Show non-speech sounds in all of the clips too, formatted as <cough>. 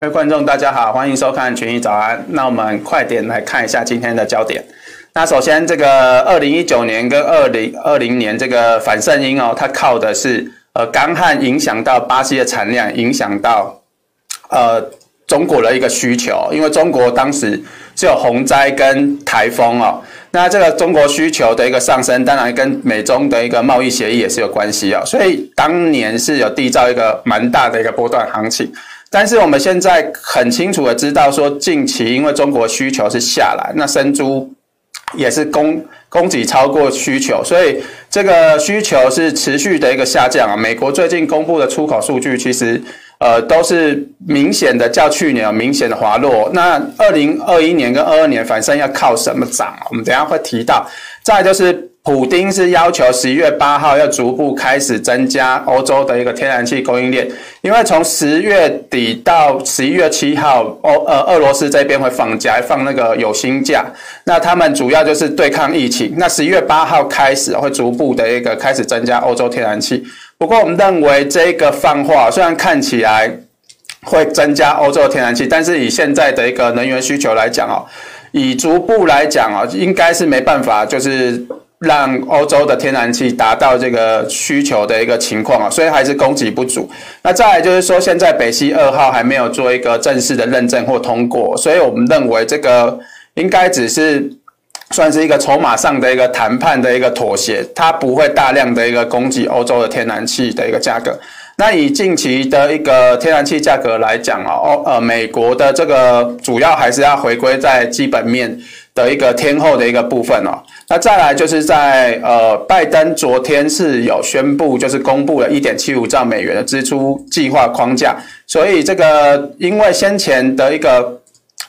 各位观众，大家好，欢迎收看群益早安。那我们快点来看一下今天的焦点。那首先，这个二零一九年跟二零二零年这个反圣婴哦，它靠的是呃干旱影响到巴西的产量，影响到呃中国的一个需求，因为中国当时是有洪灾跟台风哦。那这个中国需求的一个上升，当然跟美中的一个贸易协议也是有关系哦。所以当年是有缔造一个蛮大的一个波段行情。但是我们现在很清楚的知道，说近期因为中国需求是下来，那生猪也是供供给超过需求，所以这个需求是持续的一个下降啊。美国最近公布的出口数据，其实呃都是明显的较去年有明显的滑落。那二零二一年跟二二年反正要靠什么涨？我们等下会提到。再就是。普丁是要求十一月八号要逐步开始增加欧洲的一个天然气供应链，因为从十月底到十一月七号，欧呃俄罗斯这边会放假，放那个有薪假，那他们主要就是对抗疫情。那十一月八号开始会逐步的一个开始增加欧洲天然气。不过我们认为这个放话虽然看起来会增加欧洲天然气，但是以现在的一个能源需求来讲哦，以逐步来讲哦，应该是没办法就是。让欧洲的天然气达到这个需求的一个情况啊，所以还是供给不足。那再来就是说，现在北溪二号还没有做一个正式的认证或通过，所以我们认为这个应该只是算是一个筹码上的一个谈判的一个妥协，它不会大量的一个供给欧洲的天然气的一个价格。那以近期的一个天然气价格来讲啊，欧呃美国的这个主要还是要回归在基本面的一个天后的一个部分哦。那再来就是在呃，拜登昨天是有宣布，就是公布了一点七五兆美元的支出计划框架，所以这个因为先前的一个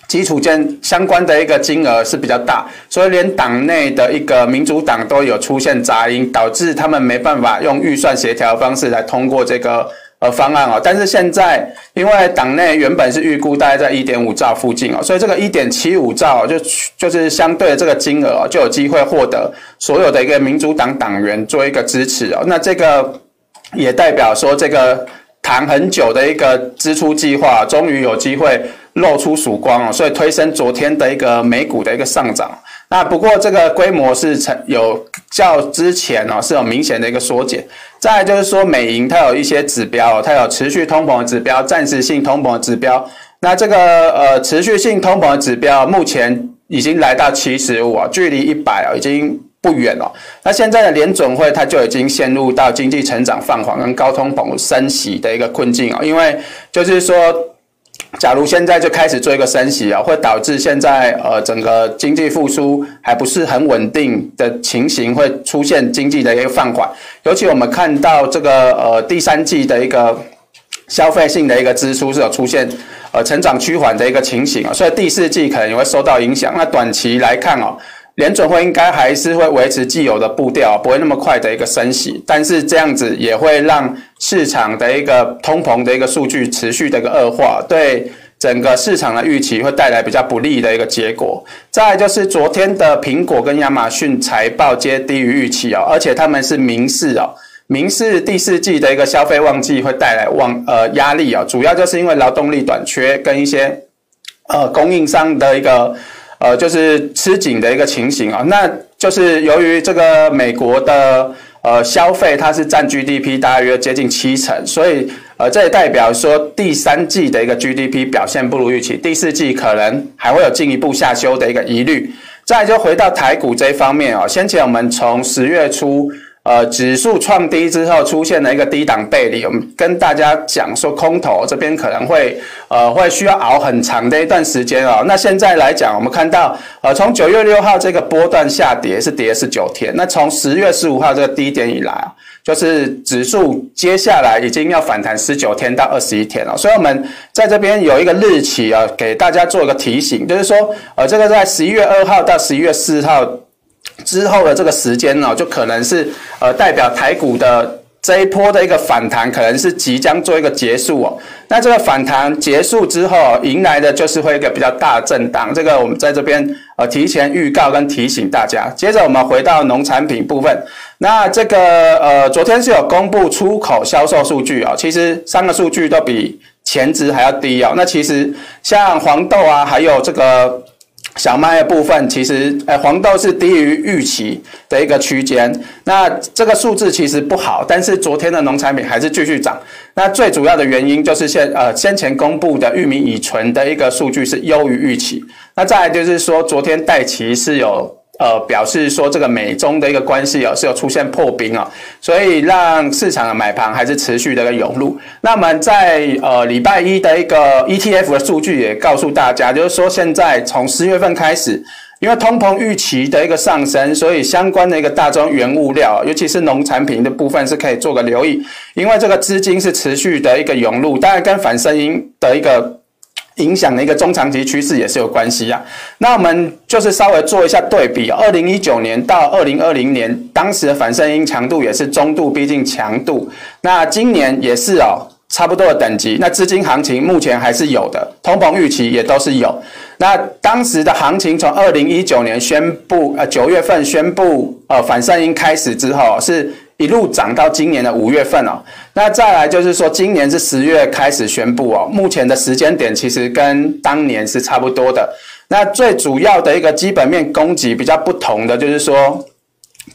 基础建相关的一个金额是比较大，所以连党内的一个民主党都有出现杂音，导致他们没办法用预算协调方式来通过这个。呃，方案哦，但是现在因为党内原本是预估大概在一点五兆附近哦，所以这个一点七五兆就就是相对的这个金额哦，就有机会获得所有的一个民主党党员做一个支持哦。那这个也代表说，这个谈很久的一个支出计划，终于有机会露出曙光哦，所以推升昨天的一个美股的一个上涨。那不过这个规模是成有较之前哦是有明显的一个缩减。再就是说美银它有一些指标，它有持续通膨的指标、暂时性通膨的指标。那这个呃持续性通膨的指标目前已经来到七十五啊，距离一百啊已经不远了。那现在的联准会它就已经陷入到经济成长放缓跟高通膨升息的一个困境啊，因为就是说。假如现在就开始做一个升息啊，会导致现在呃整个经济复苏还不是很稳定的情形，会出现经济的一个放缓。尤其我们看到这个呃第三季的一个消费性的一个支出是有出现呃成长趋缓的一个情形啊，所以第四季可能也会受到影响。那短期来看哦。联准会应该还是会维持既有的步调，不会那么快的一个升息，但是这样子也会让市场的一个通膨的一个数据持续的一个恶化，对整个市场的预期会带来比较不利的一个结果。再就是昨天的苹果跟亚马逊财报皆低于预期哦，而且他们是明示哦，明示第四季的一个消费旺季会带来旺呃压力哦，主要就是因为劳动力短缺跟一些呃供应商的一个。呃，就是吃紧的一个情形啊，那就是由于这个美国的呃消费，它是占 GDP 大约接近七成，所以呃这也代表说第三季的一个 GDP 表现不如预期，第四季可能还会有进一步下修的一个疑虑。再就回到台股这一方面啊，先前我们从十月初。呃，指数创低之后出现了一个低档背离，我们跟大家讲说，空头这边可能会呃会需要熬很长的一段时间哦。那现在来讲，我们看到呃从九月六号这个波段下跌是跌十九天，那从十月十五号这个低点以来啊，就是指数接下来已经要反弹十九天到二十一天了。所以我们在这边有一个日期啊，给大家做一个提醒，就是说呃这个在十一月二号到十一月四号。之后的这个时间呢，就可能是呃代表台股的这一波的一个反弹可能是即将做一个结束哦。那这个反弹结束之后，迎来的就是会一个比较大的震荡。这个我们在这边呃提前预告跟提醒大家。接着我们回到农产品部分，那这个呃昨天是有公布出口销售数据啊，其实三个数据都比前值还要低哦。那其实像黄豆啊，还有这个。小麦的部分其实，呃，黄豆是低于预期的一个区间，那这个数字其实不好，但是昨天的农产品还是继续涨。那最主要的原因就是现呃先前公布的玉米乙醇的一个数据是优于预期。那再来就是说，昨天带期是有。呃，表示说这个美中的一个关系哦，是有出现破冰啊，所以让市场的买盘还是持续的一个涌入。那么在呃礼拜一的一个 ETF 的数据也告诉大家，就是说现在从十月份开始，因为通膨预期的一个上升，所以相关的一个大宗原物料，尤其是农产品的部分是可以做个留意，因为这个资金是持续的一个涌入，当然跟反声音的一个。影响的一个中长期趋势也是有关系啊。那我们就是稍微做一下对比，二零一九年到二零二零年，当时的反声音强度也是中度逼近强度。那今年也是哦，差不多的等级。那资金行情目前还是有的，通膨预期也都是有。那当时的行情从二零一九年宣布，呃九月份宣布呃反声音开始之后是。一路涨到今年的五月份哦，那再来就是说，今年是十月开始宣布哦，目前的时间点其实跟当年是差不多的。那最主要的一个基本面供给比较不同的就是说。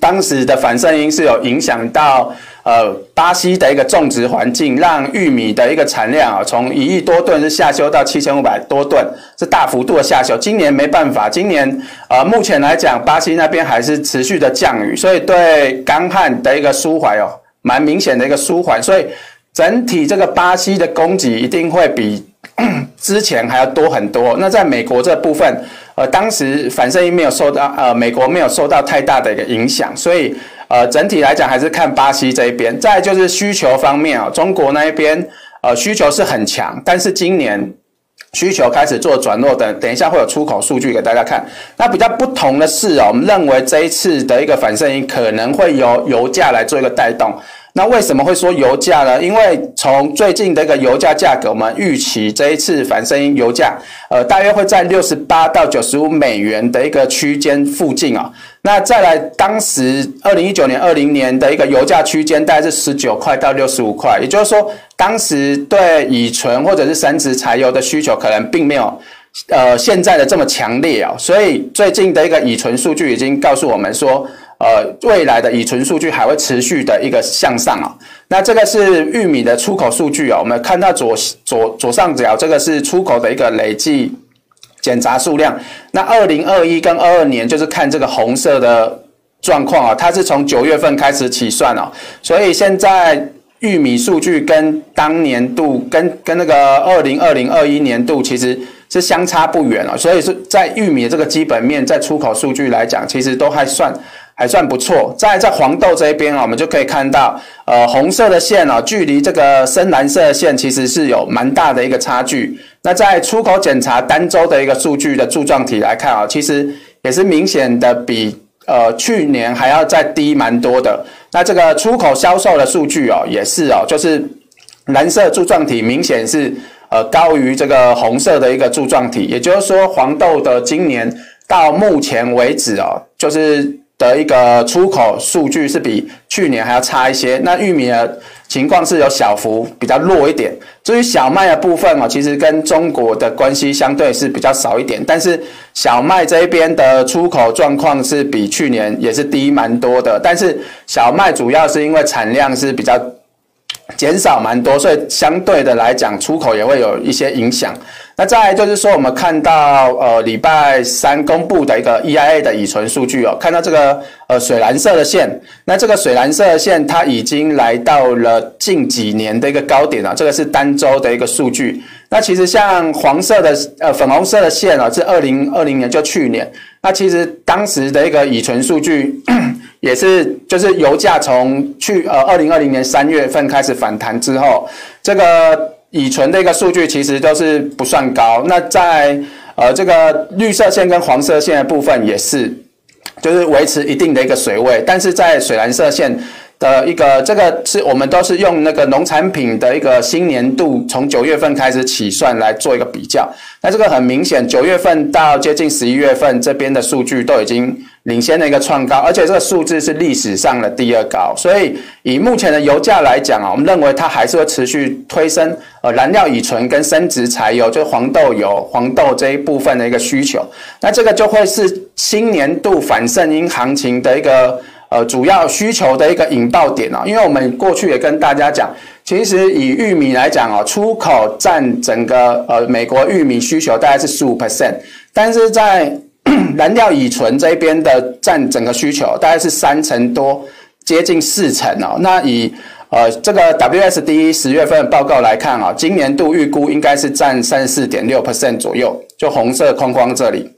当时的反声音是有影响到呃巴西的一个种植环境，让玉米的一个产量啊从一亿多吨是下修到七千五百多吨，是大幅度的下修。今年没办法，今年呃目前来讲，巴西那边还是持续的降雨，所以对干旱的一个舒缓哦，蛮明显的一个舒缓。所以整体这个巴西的供给一定会比 <coughs> 之前还要多很多。那在美国这部分。呃，当时反声音没有受到，呃，美国没有受到太大的一个影响，所以，呃，整体来讲还是看巴西这一边。再就是需求方面啊，中国那一边，呃，需求是很强，但是今年需求开始做转弱等，等一下会有出口数据给大家看。那比较不同的是啊，我们认为这一次的一个反声音可能会由油价来做一个带动。那为什么会说油价呢？因为从最近的一个油价价格，我们预期这一次反声音油价，呃，大约会在六十八到九十五美元的一个区间附近啊。那再来，当时二零一九年、二零年的一个油价区间大概是十九块到六十五块，也就是说，当时对乙醇或者是生质柴油的需求可能并没有呃现在的这么强烈啊。所以最近的一个乙醇数据已经告诉我们说。呃，未来的乙醇数据还会持续的一个向上啊。那这个是玉米的出口数据啊。我们看到左左左上角这个是出口的一个累计检查数量。那二零二一跟二二年就是看这个红色的状况啊，它是从九月份开始起算哦。所以现在玉米数据跟当年度跟跟那个二零二零二一年度其实是相差不远了。所以是在玉米这个基本面，在出口数据来讲，其实都还算。还算不错，在在黄豆这一边啊，我们就可以看到，呃，红色的线啊，距离这个深蓝色线其实是有蛮大的一个差距。那在出口检查单周的一个数据的柱状体来看啊，其实也是明显的比呃去年还要再低蛮多的。那这个出口销售的数据哦，也是哦，就是蓝色柱状体明显是呃高于这个红色的一个柱状体，也就是说黄豆的今年到目前为止哦，就是。的一个出口数据是比去年还要差一些，那玉米的情况是有小幅比较弱一点。至于小麦的部分哦，其实跟中国的关系相对是比较少一点，但是小麦这一边的出口状况是比去年也是低蛮多的。但是小麦主要是因为产量是比较减少蛮多，所以相对的来讲，出口也会有一些影响。那再就是说，我们看到呃礼拜三公布的一个 EIA 的乙醇数据哦，看到这个呃水蓝色的线，那这个水蓝色的线它已经来到了近几年的一个高点了，这个是单周的一个数据。那其实像黄色的呃粉红色的线啊，是二零二零年就去年，那其实当时的一个乙醇数据 <coughs> 也是就是油价从去呃二零二零年三月份开始反弹之后，这个。乙醇的一个数据其实都是不算高，那在呃这个绿色线跟黄色线的部分也是，就是维持一定的一个水位，但是在水蓝色线的一个，这个是我们都是用那个农产品的一个新年度从九月份开始起算来做一个比较。那这个很明显，九月份到接近十一月份这边的数据都已经领先的一个创高，而且这个数字是历史上的第二高。所以以目前的油价来讲啊，我们认为它还是会持续推升呃燃料乙醇跟生质柴油，就黄豆油、黄豆这一部分的一个需求。那这个就会是新年度反圣婴行情的一个。呃，主要需求的一个引爆点啊，因为我们过去也跟大家讲，其实以玉米来讲啊，出口占整个呃美国玉米需求大概是十五 percent，但是在燃料乙醇这边的占整个需求大概是三成多，接近四成哦。那以呃这个 WSD 十月份报告来看啊，今年度预估应该是占三十四点六 percent 左右，就红色框框这里。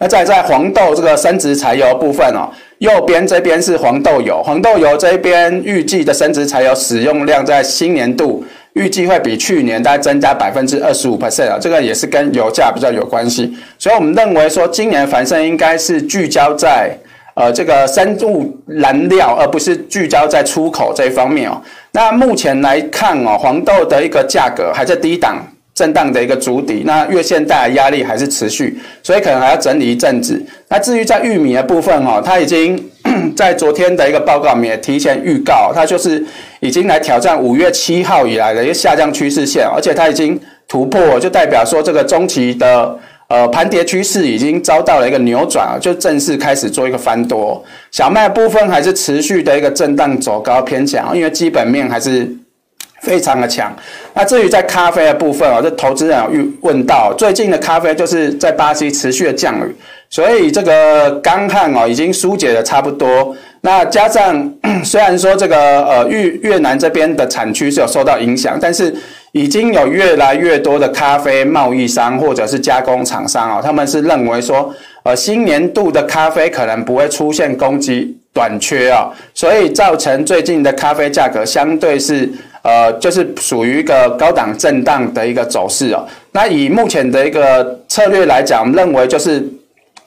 那再在黄豆这个生质柴油部分哦，右边这边是黄豆油，黄豆油这边预计的生质柴油使用量在新年度预计会比去年大概增加百分之二十五 percent 啊，这个也是跟油价比较有关系，所以我们认为说今年反正应该是聚焦在呃这个生物燃料，而不是聚焦在出口这一方面哦。那目前来看哦，黄豆的一个价格还在低档。震荡的一个主底，那月线带来压力还是持续，所以可能还要整理一阵子。那至于在玉米的部分哈，它已经 <coughs> 在昨天的一个报告里面提前预告，它就是已经来挑战五月七号以来的一个下降趋势线，而且它已经突破，就代表说这个中期的呃盘跌趋势已经遭到了一个扭转，就正式开始做一个翻多。小麦部分还是持续的一个震荡走高偏强，因为基本面还是。非常的强。那至于在咖啡的部分啊，这投资人有问到，最近的咖啡就是在巴西持续的降雨，所以这个干旱哦已经疏解的差不多。那加上 <clears throat> 虽然说这个呃越越南这边的产区是有受到影响，但是已经有越来越多的咖啡贸易商或者是加工厂商啊，他们是认为说，呃新年度的咖啡可能不会出现供给短缺啊，所以造成最近的咖啡价格相对是。呃，就是属于一个高档震荡的一个走势哦。那以目前的一个策略来讲，我们认为就是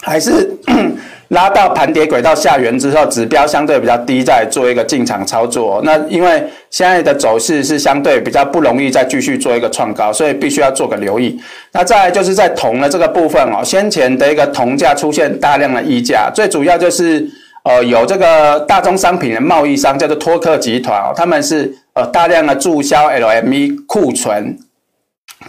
还是 <coughs> 拉到盘跌轨道下缘之后，指标相对比较低，再做一个进场操作。那因为现在的走势是相对比较不容易再继续做一个创高，所以必须要做个留意。那再就是在铜的这个部分哦，先前的一个铜价出现大量的溢价，最主要就是呃有这个大宗商品的贸易商叫做托克集团哦，他们是。呃，大量的注销 LME 库存，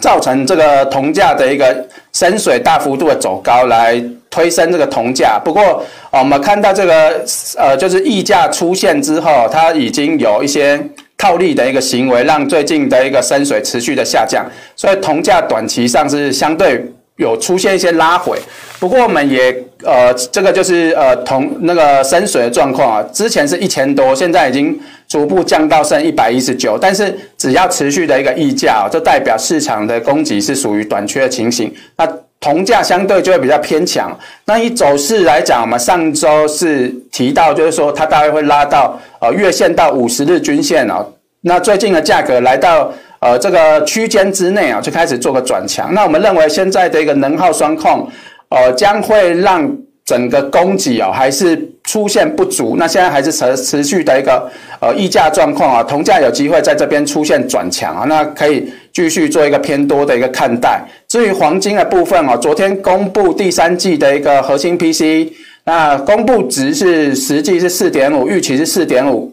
造成这个铜价的一个深水大幅度的走高，来推升这个铜价。不过，我们看到这个呃，就是溢价出现之后，它已经有一些套利的一个行为，让最近的一个深水持续的下降，所以铜价短期上是相对有出现一些拉回。不过，我们也呃，这个就是呃铜那个深水的状况啊，之前是一千多，现在已经。逐步降到剩一百一十九，但是只要持续的一个溢价，就代表市场的供给是属于短缺的情形。那铜价相对就会比较偏强。那以走势来讲，我们上周是提到，就是说它大概会拉到呃月线到五十日均线啊。那最近的价格来到呃这个区间之内啊，就开始做个转强。那我们认为现在的一个能耗双控，呃将会让。整个供给啊，还是出现不足，那现在还是持持续的一个呃溢价状况啊，铜价有机会在这边出现转强啊，那可以继续做一个偏多的一个看待。至于黄金的部分啊，昨天公布第三季的一个核心 P C，那公布值是实际是四点五，预期是四点五，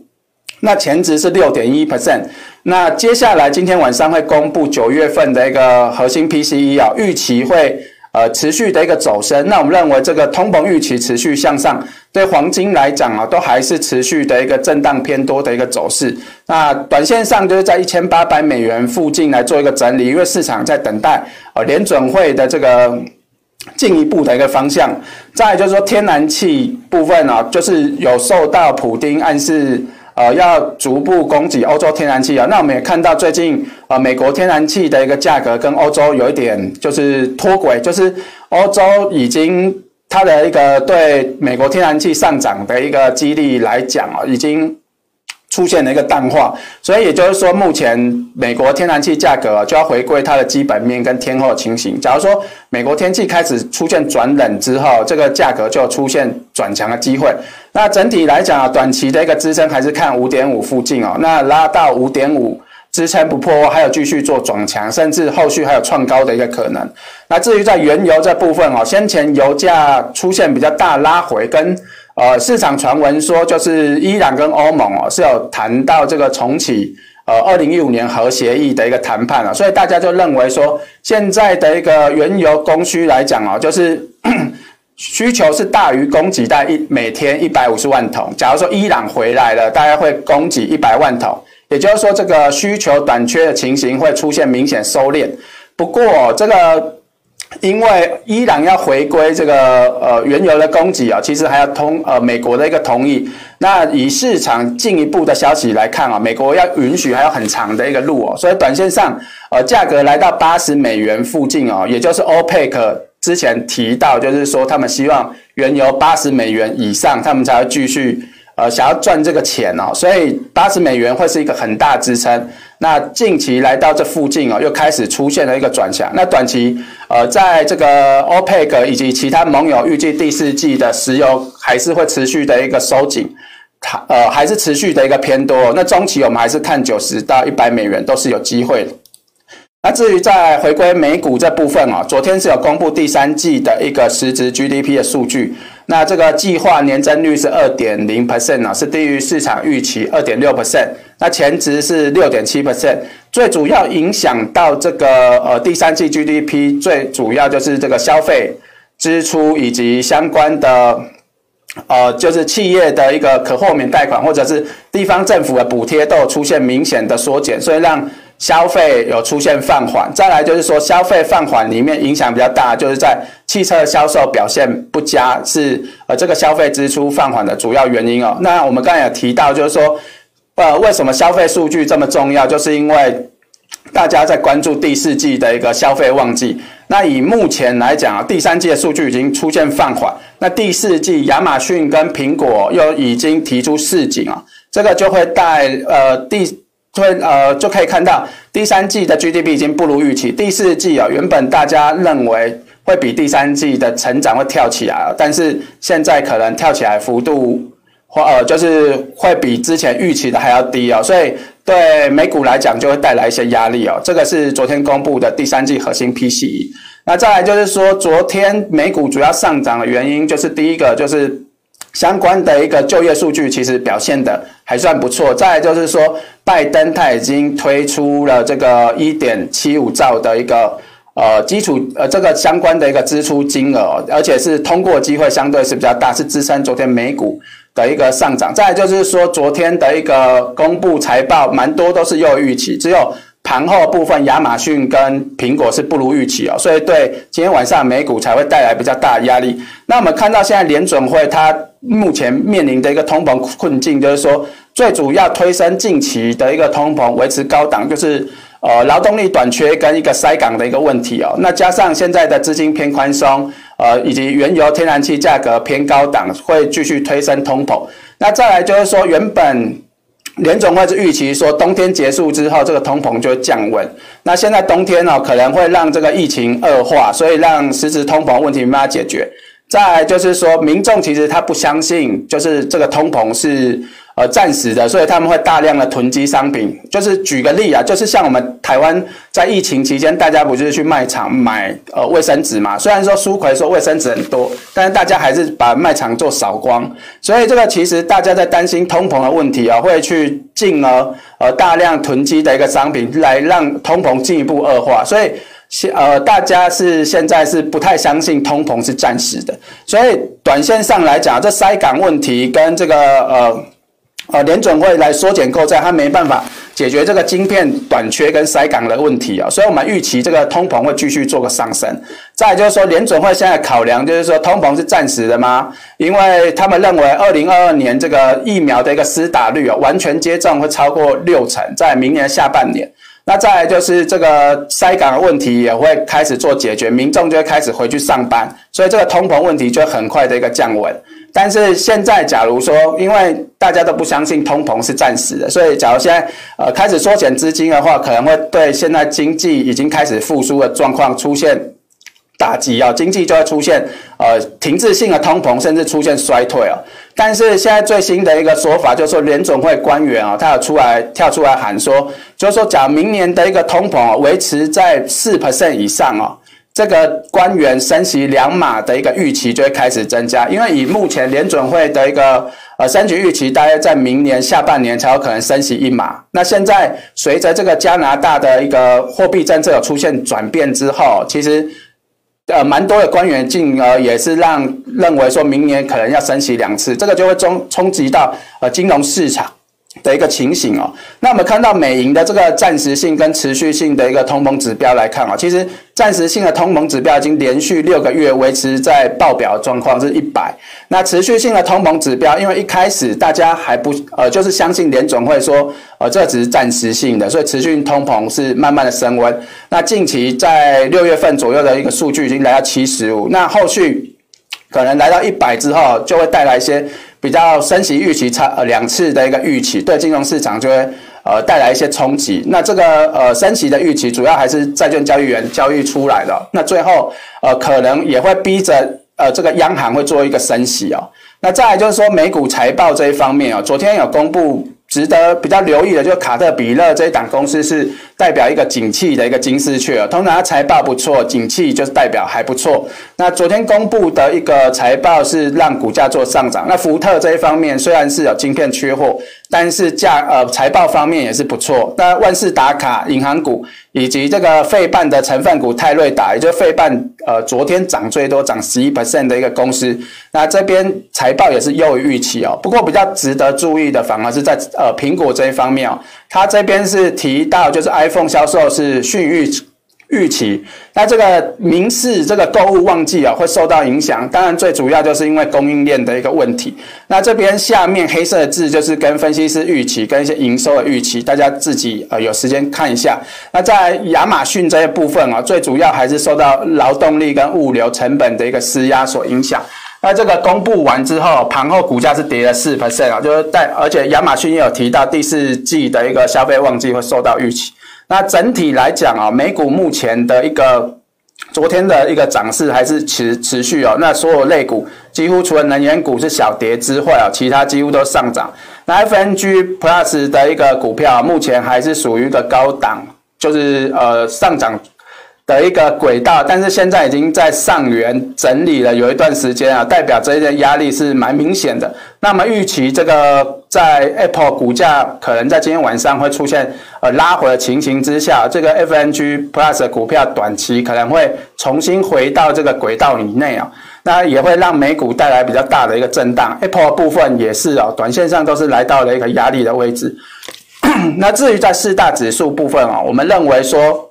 那前值是六点一 percent。那接下来今天晚上会公布九月份的一个核心 PCE 啊，预期会。呃，持续的一个走升，那我们认为这个通膨预期持续向上，对黄金来讲啊，都还是持续的一个震荡偏多的一个走势。那短线上就是在一千八百美元附近来做一个整理，因为市场在等待呃联准会的这个进一步的一个方向。再就是说天然气部分啊，就是有受到普丁暗示。呃，要逐步供给欧洲天然气啊，那我们也看到最近呃，美国天然气的一个价格跟欧洲有一点就是脱轨，就是欧洲已经它的一个对美国天然气上涨的一个激励来讲啊，已经出现了一个淡化，所以也就是说，目前美国天然气价格就要回归它的基本面跟天候情形。假如说美国天气开始出现转冷之后，这个价格就出现转强的机会。那整体来讲，短期的一个支撑还是看五点五附近哦。那拉到五点五支撑不破，还有继续做转强，甚至后续还有创高的一个可能。那至于在原油这部分哦，先前油价出现比较大拉回跟。呃，市场传闻说，就是伊朗跟欧盟哦是有谈到这个重启呃二零一五年核协议的一个谈判了，所以大家就认为说，现在的一个原油供需来讲哦，就是 <coughs> 需求是大于供给，大概一每天一百五十万桶。假如说伊朗回来了，大概会供给一百万桶，也就是说这个需求短缺的情形会出现明显收敛。不过这个。因为伊朗要回归这个呃原油的供给啊，其实还要通呃美国的一个同意。那以市场进一步的消息来看啊，美国要允许还有很长的一个路哦，所以短线上呃价格来到八十美元附近哦，也就是 OPEC 之前提到，就是说他们希望原油八十美元以上，他们才会继续呃想要赚这个钱哦，所以八十美元会是一个很大支撑。那近期来到这附近哦，又开始出现了一个转向。那短期，呃，在这个 OPEC 以及其他盟友预计第四季的石油还是会持续的一个收紧，它呃还是持续的一个偏多。那中期我们还是看九十到一百美元都是有机会的。那至于在回归美股这部分哦，昨天是有公布第三季的一个实质 GDP 的数据。那这个计划年增率是二点零 percent 啊，是低于市场预期二点六 percent。那前值是六点七 percent。最主要影响到这个呃第三季 GDP，最主要就是这个消费支出以及相关的呃就是企业的一个可豁免贷款或者是地方政府的补贴都有出现明显的缩减，所以让。消费有出现放缓，再来就是说消费放缓里面影响比较大，就是在汽车销售表现不佳，是呃这个消费支出放缓的主要原因哦。那我们刚才有提到，就是说呃为什么消费数据这么重要，就是因为大家在关注第四季的一个消费旺季。那以目前来讲啊，第三季的数据已经出现放缓，那第四季亚马逊跟苹果又已经提出示警啊，这个就会带呃第。所以呃，就可以看到第三季的 GDP 已经不如预期。第四季啊，原本大家认为会比第三季的成长会跳起来，但是现在可能跳起来幅度或呃，就是会比之前预期的还要低哦。所以对美股来讲，就会带来一些压力哦。这个是昨天公布的第三季核心 PCE。那再来就是说，昨天美股主要上涨的原因，就是第一个就是。相关的一个就业数据其实表现的还算不错。再来就是说，拜登他已经推出了这个一点七五兆的一个呃基础呃这个相关的一个支出金额，而且是通过机会相对是比较大，是支撑昨天美股的一个上涨。再就是说，昨天的一个公布财报，蛮多都是又预期，只有。盘后部分，亚马逊跟苹果是不如预期哦，所以对今天晚上美股才会带来比较大的压力。那我们看到现在联准会它目前面临的一个通膨困境，就是说最主要推升近期的一个通膨维持高档，就是呃劳动力短缺跟一个塞港的一个问题哦。那加上现在的资金偏宽松，呃以及原油、天然气价格偏高档，会继续推升通膨。那再来就是说原本。联总会是预期说，冬天结束之后，这个通膨就会降温。那现在冬天呢，可能会让这个疫情恶化，所以让实质通膨问题没办法解决。再来就是说，民众其实他不相信，就是这个通膨是。呃，暂时的，所以他们会大量的囤积商品。就是举个例啊，就是像我们台湾在疫情期间，大家不就是去卖场买呃卫生纸嘛？虽然说苏揆说卫生纸很多，但是大家还是把卖场做扫光。所以这个其实大家在担心通膨的问题啊，会去进而呃大量囤积的一个商品，来让通膨进一步恶化。所以现呃大家是现在是不太相信通膨是暂时的。所以短线上来讲，这塞港问题跟这个呃。呃，联准会来缩减购债，它没办法解决这个晶片短缺跟塞港的问题啊，所以我们预期这个通膨会继续做个上升。再就是说，联准会现在考量就是说，通膨是暂时的吗？因为他们认为，二零二二年这个疫苗的一个施打率啊，完全接种会超过六成，在明年下半年。那再就是这个塞港的问题也会开始做解决，民众就会开始回去上班，所以这个通膨问题就很快的一个降温。但是现在假如说，因为大家都不相信通膨是暂时的，所以假如现在呃开始缩减资金的话，可能会对现在经济已经开始复苏的状况出现。打击啊，经济就会出现呃停滞性的通膨，甚至出现衰退啊。但是现在最新的一个说法就是说，联总会官员啊，他有出来跳出来喊说，就是说，假如明年的一个通膨啊维持在四 percent 以上啊，这个官员升息两码的一个预期就会开始增加。因为以目前联准会的一个呃升息预期，大约在明年下半年才有可能升息一码。那现在随着这个加拿大的一个货币政策有出现转变之后，其实。呃，蛮多的官员进而也是让认为说明年可能要升息两次，这个就会冲冲击到呃金融市场的一个情形哦。那我们看到美银的这个暂时性跟持续性的一个通膨指标来看啊，其实暂时性的通膨指标已经连续六个月维持在报表状况是一百。那持续性的通膨指标，因为一开始大家还不呃，就是相信联总会说呃这只是暂时性的，所以持续性通膨是慢慢的升温。那近期在六月份左右的一个数据已经来到七十五，那后续可能来到一百之后，就会带来一些。比较升息预期差呃两次的一个预期，对金融市场就会呃带来一些冲击。那这个呃升息的预期主要还是债券交易员交易出来的。那最后呃可能也会逼着呃这个央行会做一个升息哦。那再来就是说美股财报这一方面哦，昨天有公布。值得比较留意的，就是卡特彼勒这一档公司是代表一个景气的一个金丝雀，通常它财报不错，景气就是代表还不错。那昨天公布的一个财报是让股价做上涨。那福特这一方面虽然是有晶片缺货，但是价呃财报方面也是不错。那万事达卡银行股。以及这个费半的成分股泰瑞达，也就是费半，呃，昨天涨最多，涨十一 percent 的一个公司。那这边财报也是优于预期哦。不过比较值得注意的，反而是在呃苹果这一方面哦，它这边是提到就是 iPhone 销售是逊预。预期，那这个民事这个购物旺季啊会受到影响，当然最主要就是因为供应链的一个问题。那这边下面黑色的字就是跟分析师预期跟一些营收的预期，大家自己呃有时间看一下。那在亚马逊这一部分啊，最主要还是受到劳动力跟物流成本的一个施压所影响。那这个公布完之后，盘后股价是跌了四 percent 啊，就是在而且亚马逊也有提到第四季的一个消费旺季会受到预期。那整体来讲啊，美股目前的一个昨天的一个涨势还是持持续哦。那所有类股几乎除了能源股是小跌之外啊，其他几乎都上涨。那 FNG Plus 的一个股票目前还是属于一个高档，就是呃上涨。的一个轨道，但是现在已经在上缘整理了有一段时间啊，代表这些压力是蛮明显的。那么预期这个在 Apple 股价可能在今天晚上会出现呃拉回的情形之下，这个 FNG Plus 的股票短期可能会重新回到这个轨道以内啊，那也会让美股带来比较大的一个震荡。Apple 部分也是哦，短线上都是来到了一个压力的位置。那至于在四大指数部分啊，我们认为说。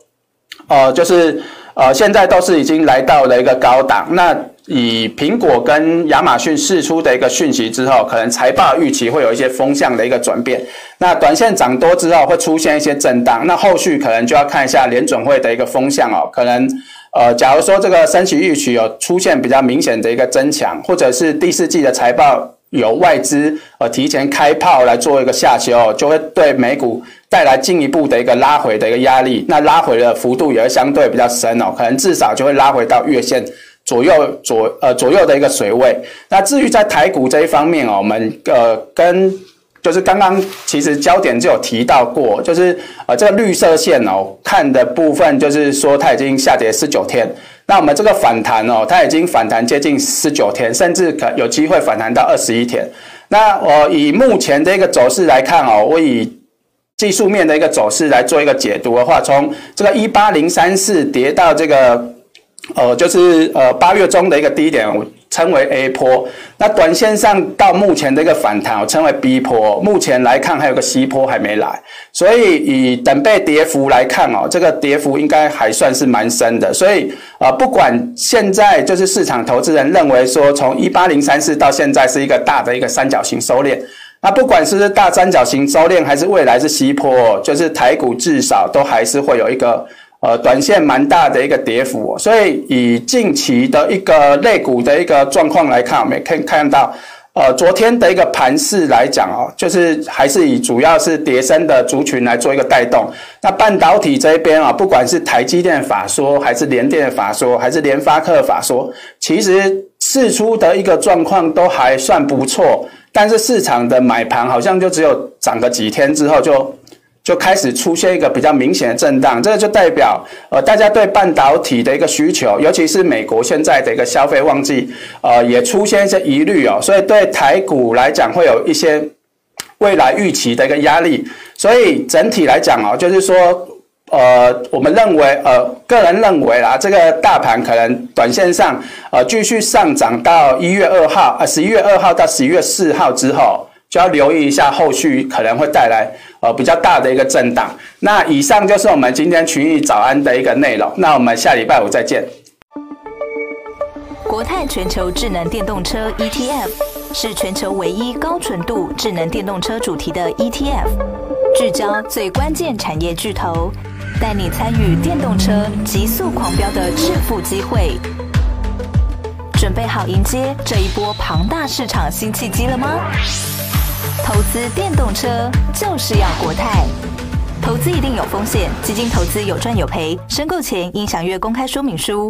呃，就是呃，现在都是已经来到了一个高档。那以苹果跟亚马逊释出的一个讯息之后，可能财报预期会有一些风向的一个转变。那短线涨多之后会出现一些震荡。那后续可能就要看一下联准会的一个风向哦。可能呃，假如说这个升息预期有出现比较明显的一个增强，或者是第四季的财报。有外资呃提前开炮来做一个下修，就会对美股带来进一步的一个拉回的一个压力。那拉回的幅度也会相对比较深哦，可能至少就会拉回到月线左右左呃左右的一个水位。那至于在台股这一方面哦，我们呃跟就是刚刚其实焦点就有提到过，就是呃这个绿色线哦看的部分就是说它已经下跌十九天。那我们这个反弹哦，它已经反弹接近十九天，甚至可有机会反弹到二十一天。那我以目前的一个走势来看哦，我以技术面的一个走势来做一个解读的话，从这个一八零三四跌到这个呃，就是呃八月中的一个低点。我称为 A 波，那短线上到目前的一个反弹，我称为 B 波。目前来看，还有个 C 波还没来，所以以等倍跌幅来看哦，这个跌幅应该还算是蛮深的。所以呃，不管现在就是市场投资人认为说，从一八零三四到现在是一个大的一个三角形收敛，那不管是大三角形收敛，还是未来是 C 波，就是台股至少都还是会有一个。呃短线蛮大的一个跌幅，所以以近期的一个类股的一个状况来看，我们可以看到。呃，昨天的一个盘势来讲哦，就是还是以主要是叠升的族群来做一个带动。那半导体这一边啊，不管是台积电法说，还是联电法说，还是联发科法说，其实释出的一个状况都还算不错，但是市场的买盘好像就只有涨个几天之后就。就开始出现一个比较明显的震荡，这个就代表呃大家对半导体的一个需求，尤其是美国现在的一个消费旺季，呃也出现一些疑虑哦，所以对台股来讲会有一些未来预期的一个压力，所以整体来讲哦，就是说呃我们认为呃个人认为啦，这个大盘可能短线上呃继续上涨到一月二号啊十一月二号到十一月四号之后。就要留意一下后续可能会带来呃比较大的一个震荡。那以上就是我们今天群益早安的一个内容。那我们下礼拜五再见。国泰全球智能电动车 ETF 是全球唯一高纯度智能电动车主题的 ETF，聚焦最关键产业巨头，带你参与电动车极速狂飙的致富机会。准备好迎接这一波庞大市场新契机了吗？投资电动车就是要国泰，投资一定有风险，基金投资有赚有赔，申购前应详阅公开说明书。